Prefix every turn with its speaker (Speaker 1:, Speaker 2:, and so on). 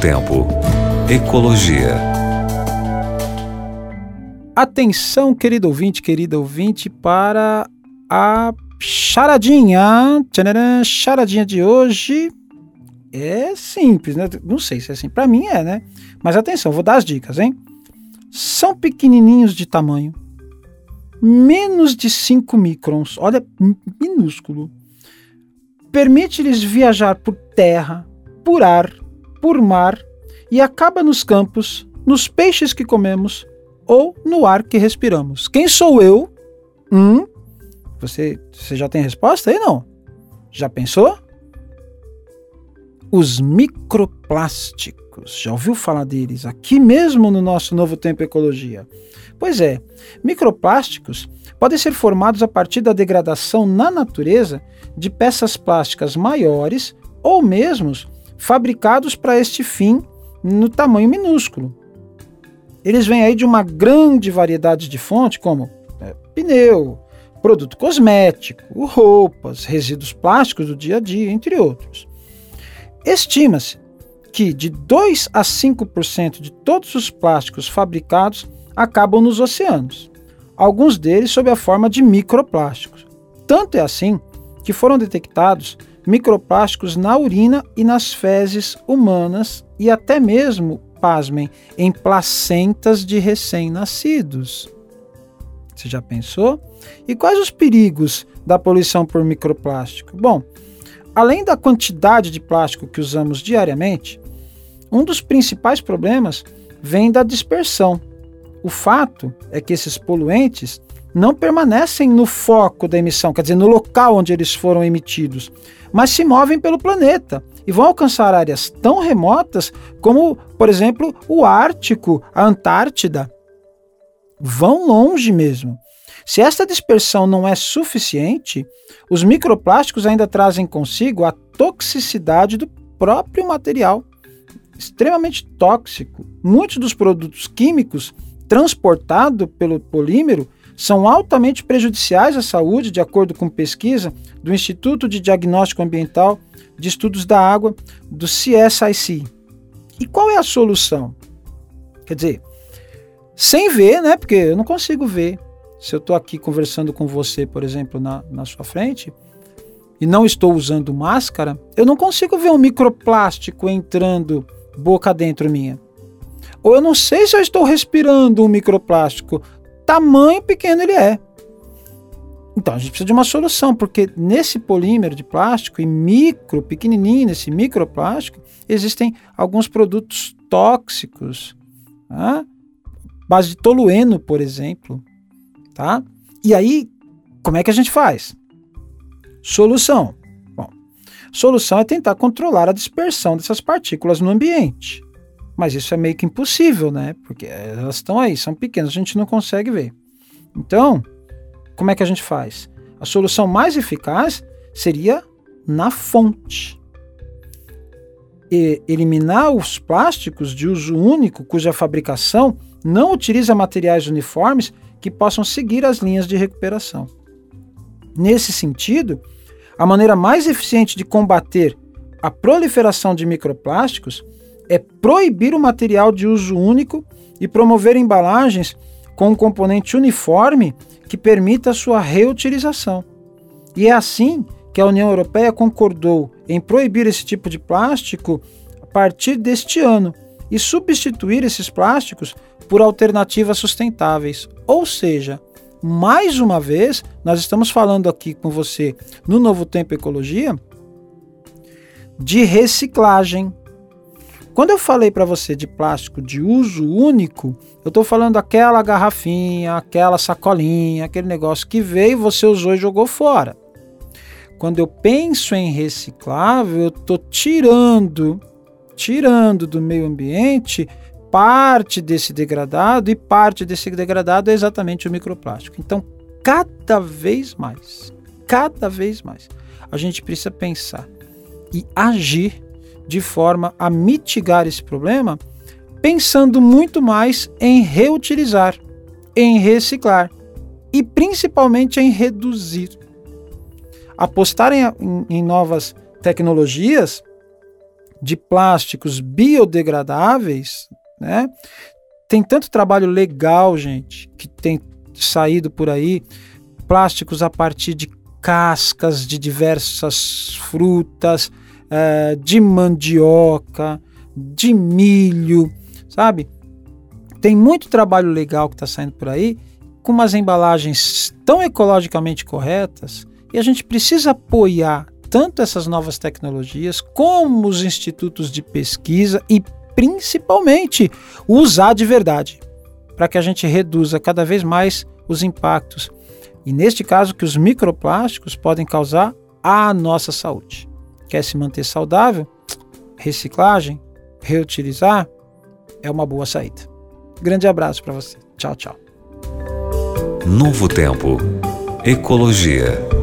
Speaker 1: tempo. Ecologia.
Speaker 2: Atenção, querido ouvinte, querida ouvinte, para a charadinha. Tcharam, charadinha de hoje. É simples, né? Não sei se é assim. Para mim é, né? Mas atenção, vou dar as dicas, hein? São pequenininhos de tamanho, menos de 5 microns, olha, minúsculo. Permite-lhes viajar por terra, por ar, por mar e acaba nos campos, nos peixes que comemos ou no ar que respiramos. Quem sou eu? Hum? Você, você já tem resposta aí não? Já pensou? Os microplásticos. Já ouviu falar deles aqui mesmo no nosso Novo Tempo Ecologia? Pois é, microplásticos podem ser formados a partir da degradação na natureza de peças plásticas maiores ou mesmo fabricados para este fim no tamanho minúsculo. Eles vêm aí de uma grande variedade de fontes, como é, pneu, produto cosmético, roupas, resíduos plásticos do dia a dia, entre outros. Estima-se que de 2 a 5% de todos os plásticos fabricados acabam nos oceanos, alguns deles sob a forma de microplásticos. Tanto é assim que foram detectados microplásticos na urina e nas fezes humanas e até mesmo, pasmem, em placentas de recém-nascidos. Você já pensou? E quais os perigos da poluição por microplástico? Bom, além da quantidade de plástico que usamos diariamente, um dos principais problemas vem da dispersão. O fato é que esses poluentes não permanecem no foco da emissão, quer dizer, no local onde eles foram emitidos, mas se movem pelo planeta e vão alcançar áreas tão remotas como, por exemplo, o Ártico, a Antártida. Vão longe mesmo. Se esta dispersão não é suficiente, os microplásticos ainda trazem consigo a toxicidade do próprio material, extremamente tóxico. Muitos dos produtos químicos transportados pelo polímero são altamente prejudiciais à saúde, de acordo com pesquisa do Instituto de Diagnóstico Ambiental de Estudos da Água, do CSIC. E qual é a solução? Quer dizer, sem ver, né? Porque eu não consigo ver. Se eu estou aqui conversando com você, por exemplo, na, na sua frente, e não estou usando máscara, eu não consigo ver um microplástico entrando boca dentro minha. Ou eu não sei se eu estou respirando um microplástico tamanho pequeno ele é. Então a gente precisa de uma solução, porque nesse polímero de plástico, e micro, pequenininho, nesse microplástico, existem alguns produtos tóxicos, tá? base de tolueno, por exemplo, tá? E aí, como é que a gente faz? Solução. Bom, solução é tentar controlar a dispersão dessas partículas no ambiente. Mas isso é meio que impossível, né? Porque elas estão aí, são pequenas, a gente não consegue ver. Então, como é que a gente faz? A solução mais eficaz seria na fonte. E eliminar os plásticos de uso único, cuja fabricação não utiliza materiais uniformes que possam seguir as linhas de recuperação. Nesse sentido, a maneira mais eficiente de combater a proliferação de microplásticos é proibir o material de uso único e promover embalagens com um componente uniforme que permita sua reutilização. E é assim que a União Europeia concordou em proibir esse tipo de plástico a partir deste ano e substituir esses plásticos por alternativas sustentáveis. Ou seja, mais uma vez, nós estamos falando aqui com você no Novo Tempo Ecologia de reciclagem, quando eu falei para você de plástico de uso único, eu estou falando aquela garrafinha, aquela sacolinha, aquele negócio que veio, você usou e jogou fora. Quando eu penso em reciclável, eu estou tirando, tirando do meio ambiente parte desse degradado e parte desse degradado é exatamente o microplástico. Então, cada vez mais, cada vez mais, a gente precisa pensar e agir de forma a mitigar esse problema, pensando muito mais em reutilizar, em reciclar e principalmente em reduzir. Apostar em, em, em novas tecnologias de plásticos biodegradáveis, né? Tem tanto trabalho legal, gente, que tem saído por aí, plásticos a partir de cascas de diversas frutas, é, de mandioca, de milho, sabe? Tem muito trabalho legal que está saindo por aí, com umas embalagens tão ecologicamente corretas, e a gente precisa apoiar tanto essas novas tecnologias como os institutos de pesquisa e principalmente usar de verdade, para que a gente reduza cada vez mais os impactos. E neste caso que os microplásticos podem causar à nossa saúde. Quer se manter saudável? Reciclagem, reutilizar é uma boa saída. Grande abraço para você. Tchau, tchau.
Speaker 1: Novo Tempo. Ecologia.